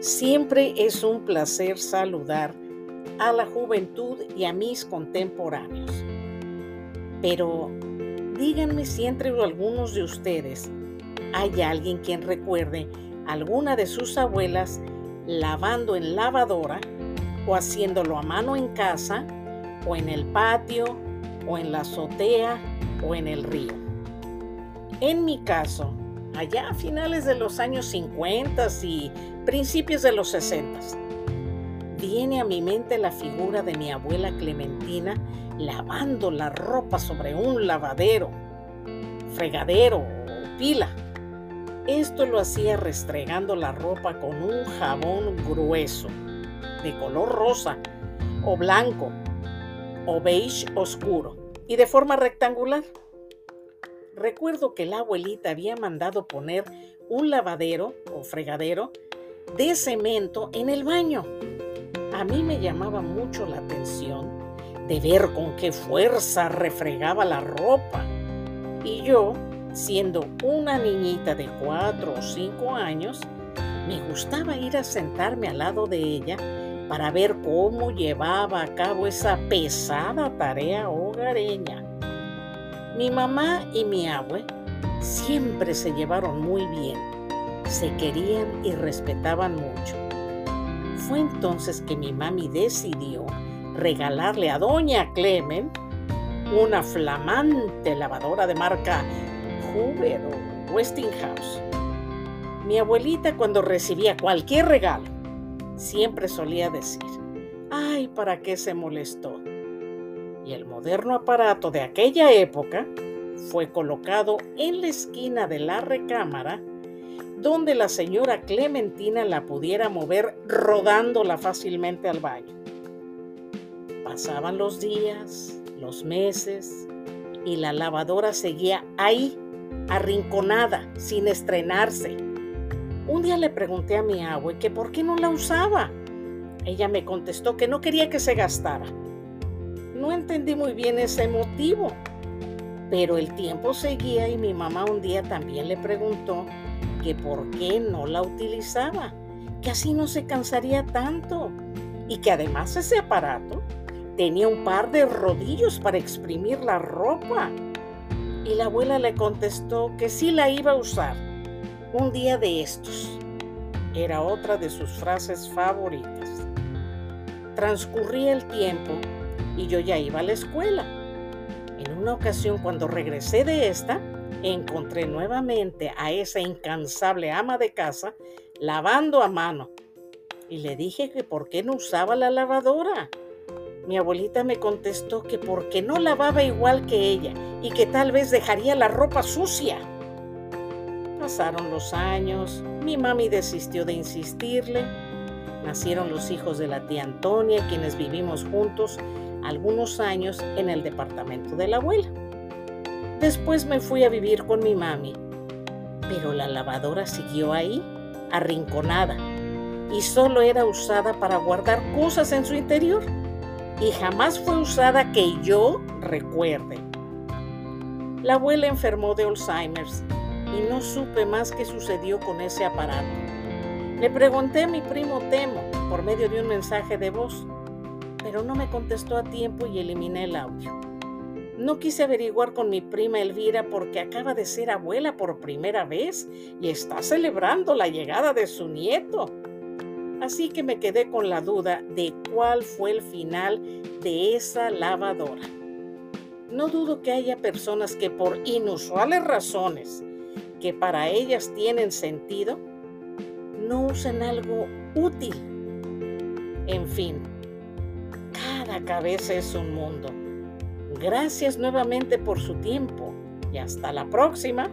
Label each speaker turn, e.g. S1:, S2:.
S1: Siempre es un placer saludar a la juventud y a mis contemporáneos. Pero díganme si entre algunos de ustedes hay alguien quien recuerde alguna de sus abuelas lavando en lavadora o haciéndolo a mano en casa o en el patio o en la azotea o en el río. En mi caso, allá a finales de los años 50 y principios de los 60, viene a mi mente la figura de mi abuela Clementina lavando la ropa sobre un lavadero, fregadero o pila. Esto lo hacía restregando la ropa con un jabón grueso, de color rosa o blanco o beige oscuro y de forma rectangular. Recuerdo que la abuelita había mandado poner un lavadero o fregadero de cemento en el baño. A mí me llamaba mucho la atención de ver con qué fuerza refregaba la ropa. Y yo, siendo una niñita de cuatro o cinco años, me gustaba ir a sentarme al lado de ella para ver cómo llevaba a cabo esa pesada tarea hogareña. Mi mamá y mi abue siempre se llevaron muy bien, se querían y respetaban mucho. Fue entonces que mi mami decidió regalarle a doña Clemen una flamante lavadora de marca Hoover o Westinghouse. Mi abuelita cuando recibía cualquier regalo siempre solía decir, ay, ¿para qué se molestó? Y el moderno aparato de aquella época fue colocado en la esquina de la recámara donde la señora Clementina la pudiera mover rodándola fácilmente al baño. Pasaban los días, los meses, y la lavadora seguía ahí, arrinconada, sin estrenarse un día le pregunté a mi abue que por qué no la usaba. Ella me contestó que no quería que se gastara. No entendí muy bien ese motivo, pero el tiempo seguía y mi mamá un día también le preguntó que por qué no la utilizaba, que así no se cansaría tanto y que además ese aparato tenía un par de rodillos para exprimir la ropa. Y la abuela le contestó que sí la iba a usar un día de estos. Era otra de sus frases favoritas. Transcurría el tiempo y yo ya iba a la escuela. En una ocasión cuando regresé de esta, encontré nuevamente a esa incansable ama de casa lavando a mano. Y le dije que por qué no usaba la lavadora. Mi abuelita me contestó que porque no lavaba igual que ella y que tal vez dejaría la ropa sucia. Pasaron los años, mi mami desistió de insistirle, nacieron los hijos de la tía Antonia, quienes vivimos juntos algunos años en el departamento de la abuela. Después me fui a vivir con mi mami, pero la lavadora siguió ahí, arrinconada, y solo era usada para guardar cosas en su interior, y jamás fue usada que yo recuerde. La abuela enfermó de Alzheimer's y no supe más qué sucedió con ese aparato. Le pregunté a mi primo Temo por medio de un mensaje de voz, pero no me contestó a tiempo y eliminé el audio. No quise averiguar con mi prima Elvira porque acaba de ser abuela por primera vez y está celebrando la llegada de su nieto. Así que me quedé con la duda de cuál fue el final de esa lavadora. No dudo que haya personas que por inusuales razones que para ellas tienen sentido, no usen algo útil. En fin, cada cabeza es un mundo. Gracias nuevamente por su tiempo y hasta la próxima.